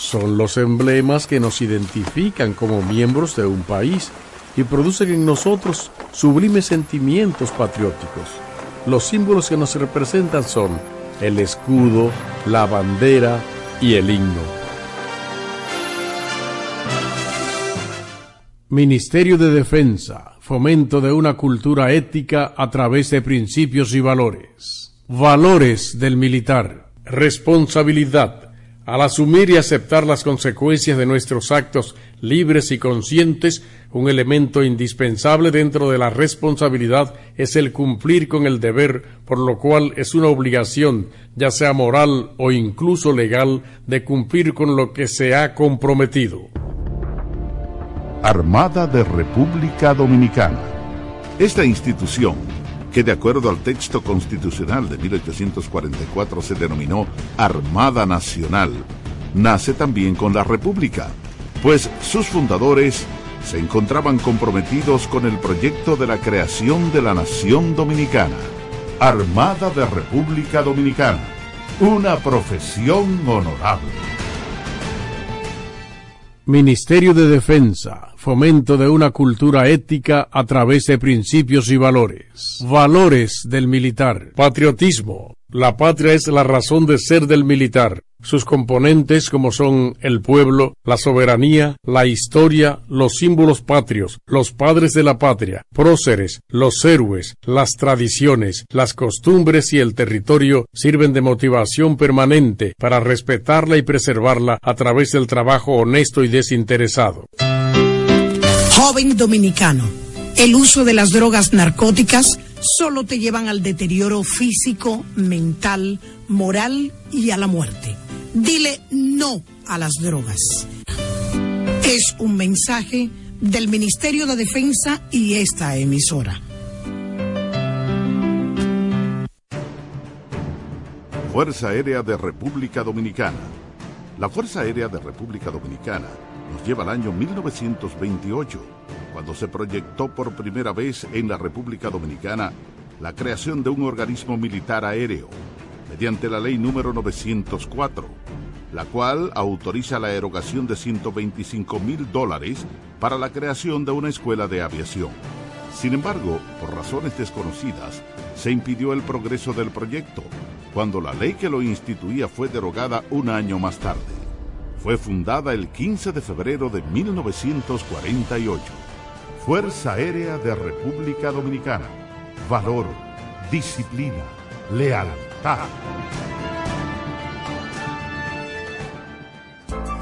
Son los emblemas que nos identifican como miembros de un país y producen en nosotros sublimes sentimientos patrióticos. Los símbolos que nos representan son el escudo, la bandera y el himno. Ministerio de Defensa, fomento de una cultura ética a través de principios y valores. Valores del militar. Responsabilidad. Al asumir y aceptar las consecuencias de nuestros actos libres y conscientes, un elemento indispensable dentro de la responsabilidad es el cumplir con el deber, por lo cual es una obligación, ya sea moral o incluso legal, de cumplir con lo que se ha comprometido. Armada de República Dominicana. Esta institución, que de acuerdo al texto constitucional de 1844 se denominó Armada Nacional, nace también con la República pues sus fundadores se encontraban comprometidos con el proyecto de la creación de la nación dominicana, Armada de República Dominicana, una profesión honorable. Ministerio de Defensa, fomento de una cultura ética a través de principios y valores. Valores del militar. Patriotismo. La patria es la razón de ser del militar. Sus componentes como son el pueblo, la soberanía, la historia, los símbolos patrios, los padres de la patria, próceres, los héroes, las tradiciones, las costumbres y el territorio sirven de motivación permanente para respetarla y preservarla a través del trabajo honesto y desinteresado. Joven dominicano, el uso de las drogas narcóticas solo te llevan al deterioro físico, mental, moral y a la muerte. Dile no a las drogas. Es un mensaje del Ministerio de Defensa y esta emisora. Fuerza Aérea de República Dominicana. La Fuerza Aérea de República Dominicana nos lleva al año 1928, cuando se proyectó por primera vez en la República Dominicana la creación de un organismo militar aéreo, mediante la ley número 904, la cual autoriza la erogación de 125 mil dólares para la creación de una escuela de aviación. Sin embargo, por razones desconocidas, se impidió el progreso del proyecto, cuando la ley que lo instituía fue derogada un año más tarde. Fue fundada el 15 de febrero de 1948. Fuerza Aérea de República Dominicana. Valor, disciplina, lealtad.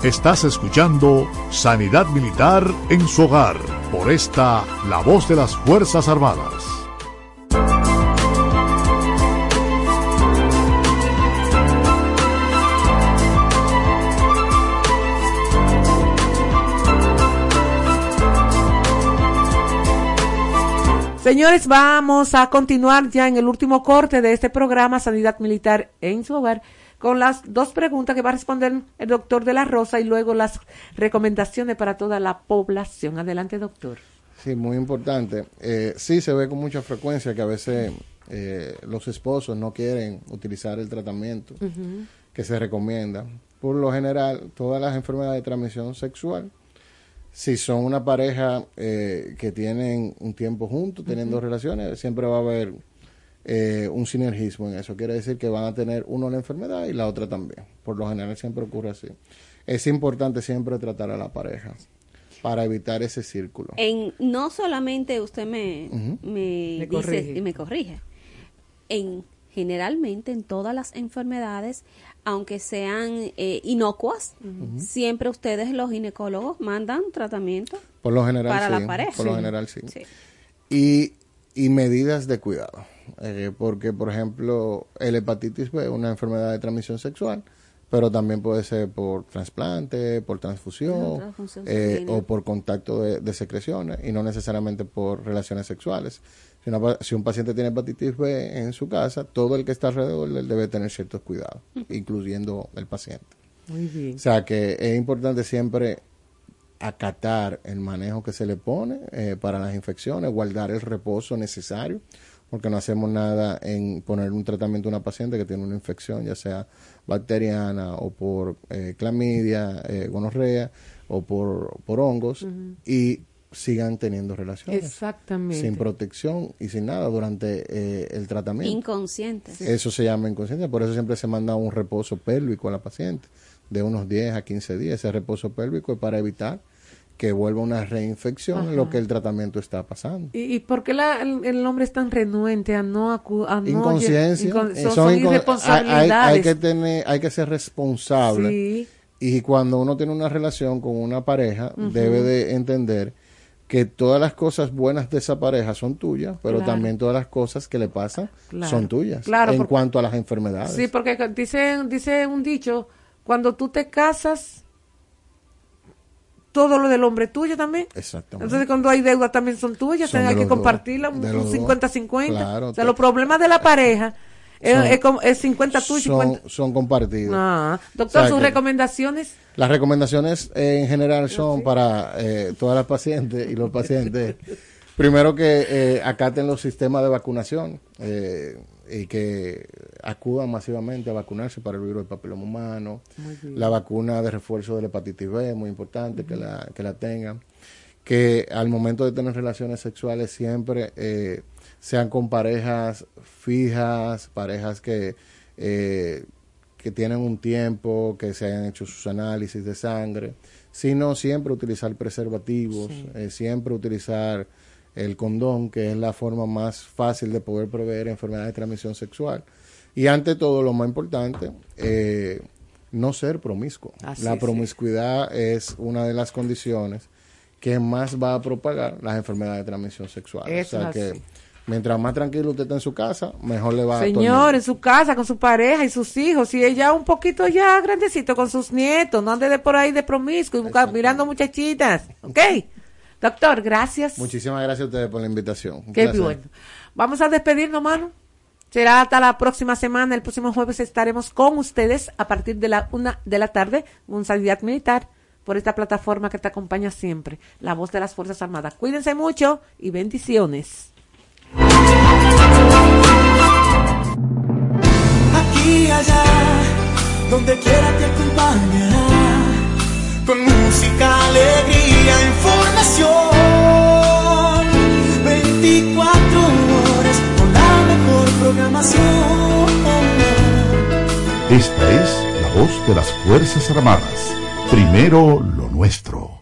Estás escuchando Sanidad Militar en su hogar por esta La Voz de las Fuerzas Armadas. Señores, vamos a continuar ya en el último corte de este programa Sanidad Militar en su hogar con las dos preguntas que va a responder el doctor de la Rosa y luego las recomendaciones para toda la población. Adelante, doctor. Sí, muy importante. Eh, sí, se ve con mucha frecuencia que a veces eh, los esposos no quieren utilizar el tratamiento que se recomienda. Por lo general, todas las enfermedades de transmisión sexual, si son una pareja eh, que tienen un tiempo juntos, teniendo relaciones, siempre va a haber eh, un sinergismo en eso. Quiere decir que van a tener uno la enfermedad y la otra también. Por lo general siempre ocurre así. Es importante siempre tratar a la pareja para evitar ese círculo. En, no solamente usted me, me, dice corrige. y me corrige. En generalmente en todas las enfermedades, aunque sean eh, inocuas, siempre ustedes los ginecólogos mandan tratamiento Por lo general para sí. la pareja. Por lo general sí. Sí. Y, y medidas de cuidado. Eh, porque, por ejemplo, el hepatitis B es una enfermedad de transmisión sexual, pero también puede ser por trasplante, por transfusión, eh, o por contacto de, de secreciones y no necesariamente por relaciones sexuales. Si, una pa- si un paciente tiene hepatitis B en su casa, todo el que está alrededor de él debe tener ciertos cuidados, incluyendo el paciente. Muy bien. O sea que es importante siempre acatar el manejo que se le pone eh, para las infecciones, guardar el reposo necesario, porque no hacemos nada en poner un tratamiento a una paciente que tiene una infección, ya sea bacteriana o por eh, clamidia, eh, gonorrea o por, por hongos, y sigan teniendo relaciones Exactamente. sin protección y sin nada durante eh, el tratamiento. Inconscientes. Eso se llama inconsciencia, por eso siempre se manda un reposo pélvico a la paciente de unos 10 a 15 días. Ese reposo pélvico es para evitar que vuelva una reinfección en lo que el tratamiento está pasando. ¿Y, y por qué la- el, el hombre es tan renuente a no acudir? Inconsciencia, Incon- eh, son, son incon- hay, hay- irresponsabilidades. hay que tener, hay que ser responsable. Sí. Y cuando uno tiene una relación con una pareja, debe de entender que todas las cosas buenas de esa pareja son tuyas, pero Claro. también todas las cosas que le pasan Claro. son tuyas. Claro, en porque- cuanto a las enfermedades. Sí, porque dice, dice un dicho, cuando tú te casas, todo lo del hombre es tuyo también. Exactamente. Entonces cuando hay deuda también son tuyas, Son hay que compartirla, un de los dos. 50-50. Claro, o sea, los problemas de la pareja Son- es como- es 50 tú y son, 50. son compartidos. Ah, doctor, O sea sus recomendaciones. Las recomendaciones eh, en general son para eh, todas las pacientes y los pacientes. Primero que eh, acaten los sistemas de vacunación eh, y que acudan masivamente a vacunarse para el virus del papiloma humano. La vacuna de refuerzo de la hepatitis B, muy importante que, la, que la tengan. Que al momento de tener relaciones sexuales siempre eh, sean con parejas fijas, parejas que... eh, que tienen un tiempo, que se hayan hecho sus análisis de sangre, sino siempre utilizar preservativos, Sí. eh, siempre utilizar el condón, que es la forma más fácil de poder prever enfermedades de transmisión sexual. Y ante todo, lo más importante, eh, no ser promiscuo. Así la promiscuidad es una de las condiciones que más va a propagar las enfermedades de transmisión sexual. Eso o sea es que. Mientras más tranquilo usted está en su casa, mejor le va a todo el Señor, en su casa, con su pareja y sus hijos, y ella un poquito ya grandecito con sus nietos, no ande de por ahí de promiscuo y mirando muchachitas, ¿ok? Doctor, gracias. Muchísimas gracias a ustedes por la invitación. Un Qué placer. bueno. Vamos a despedirnos, mano. Será hasta la próxima semana. El próximo jueves estaremos con ustedes a partir de la una de la tarde, con Sanidad Militar, por esta plataforma que te acompaña siempre, la voz de las Fuerzas Armadas. Cuídense mucho y bendiciones. Aquí allá, donde quiera te acompañará, con música, alegría, información, 24 horas con la mejor programación. Esta es la voz de las Fuerzas Armadas. Primero lo nuestro.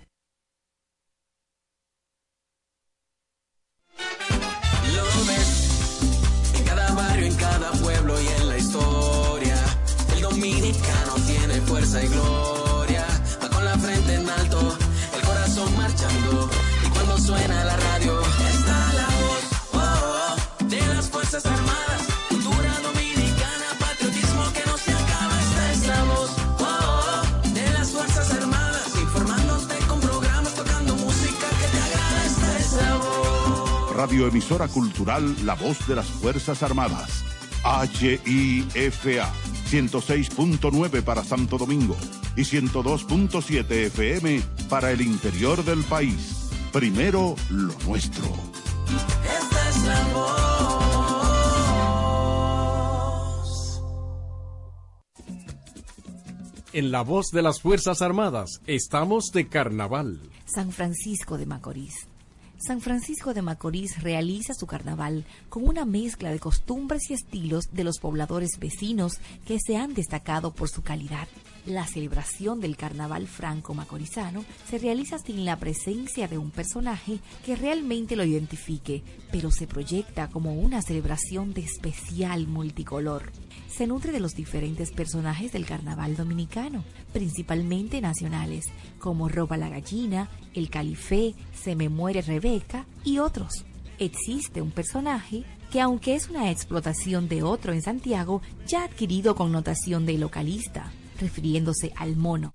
Radioemisora Cultural La Voz de las Fuerzas Armadas. HIFA 106.9 para Santo Domingo y 102.7 FM para el interior del país. Primero lo nuestro. Esta es la voz. En la voz de las Fuerzas Armadas estamos de carnaval. San Francisco de Macorís. San Francisco de Macorís realiza su carnaval con una mezcla de costumbres y estilos de los pobladores vecinos que se han destacado por su calidad. La celebración del carnaval franco-macorizano se realiza sin la presencia de un personaje que realmente lo identifique, pero se proyecta como una celebración de especial multicolor. Se nutre de los diferentes personajes del carnaval dominicano, principalmente nacionales, como Roba la Gallina, El Califé, Se me muere Rebeca y otros. Existe un personaje que aunque es una explotación de otro en Santiago, ya ha adquirido connotación de localista, refiriéndose al mono.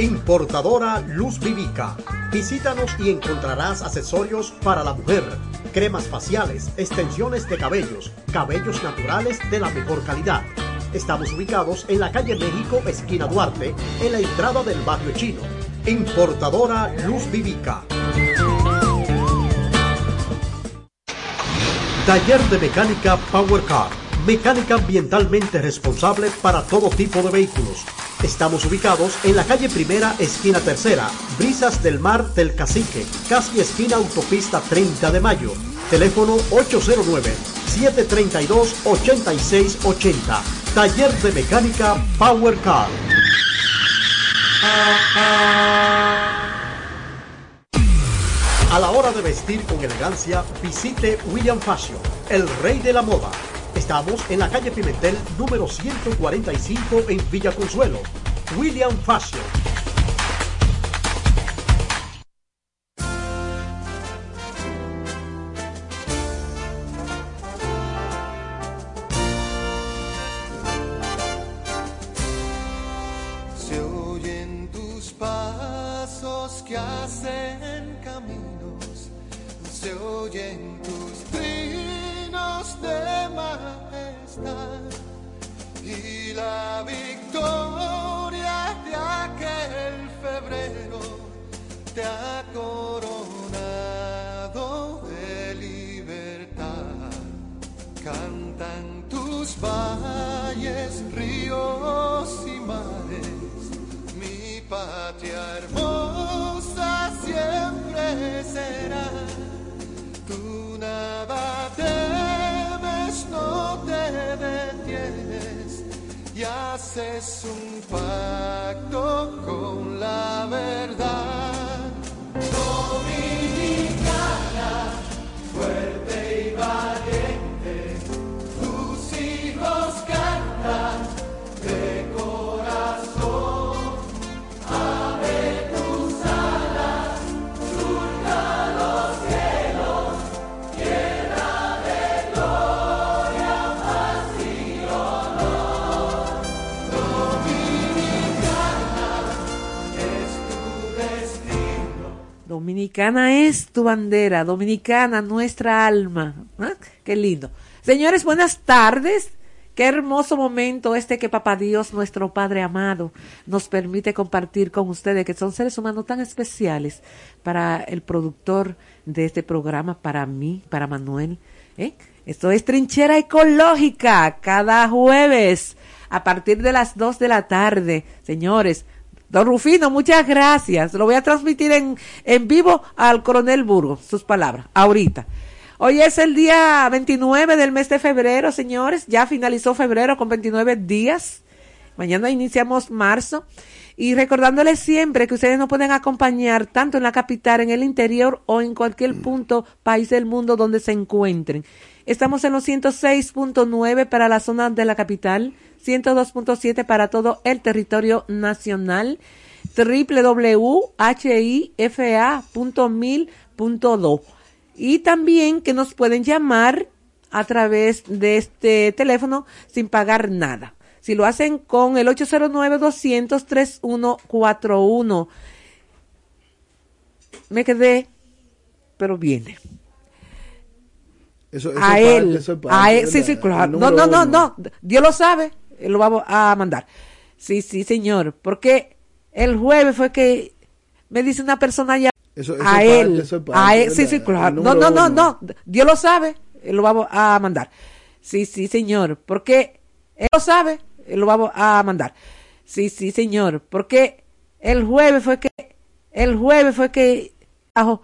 Importadora Luz Vivica. Visítanos y encontrarás accesorios para la mujer, cremas faciales, extensiones de cabellos, cabellos naturales de la mejor calidad. Estamos ubicados en la calle México, esquina Duarte, en la entrada del barrio chino. Importadora Luz Vivica. Taller de Mecánica Power Car. Mecánica ambientalmente responsable para todo tipo de vehículos. Estamos ubicados en la calle Primera, esquina Tercera, Brisas del Mar del Cacique, casi esquina Autopista 30 de Mayo. Teléfono 809-732-8680. Taller de Mecánica Power Car. A la hora de vestir con elegancia, visite William Fashion, el rey de la moda. Estamos en la calle Pimentel número 145 en Villa Consuelo. William Fashion. Dominicana es tu bandera, dominicana nuestra alma. ¿Ah? Qué lindo. Señores, buenas tardes. Qué hermoso momento este que Papá Dios, nuestro Padre amado, nos permite compartir con ustedes, que son seres humanos tan especiales para el productor de este programa, para mí, para Manuel. ¿eh? Esto es Trinchera Ecológica, cada jueves, a partir de las 2 de la tarde. Señores, Don Rufino, muchas gracias. Lo voy a transmitir en, en vivo al coronel Burgos, sus palabras, ahorita. Hoy es el día 29 del mes de febrero, señores. Ya finalizó febrero con 29 días. Mañana iniciamos marzo. Y recordándoles siempre que ustedes nos pueden acompañar tanto en la capital, en el interior o en cualquier punto, país del mundo donde se encuentren. Estamos en los 106.9 para la zona de la capital, 102.7 para todo el territorio nacional, www.hifa.mil.do. Y también que nos pueden llamar a través de este teléfono sin pagar nada. Si lo hacen con el 809-200-3141. Me quedé, pero viene. Eso, eso a es él, parte, eso es parte, a él, sí, sí, claro. No, no, no, no, Dios lo sabe, lo va a mandar. Sí, sí, señor, porque el jueves fue que me dice una persona ya Eso- eso a es parte, él, eso es parte, a él, sí, ¿verdad? sí, claro. No, no, no, uno. no, Dios lo sabe, él lo va a mandar. Sí, sí, señor, porque él lo sabe, él lo va a mandar. Sí, sí, señor, porque el jueves fue que, el jueves fue que, ajo,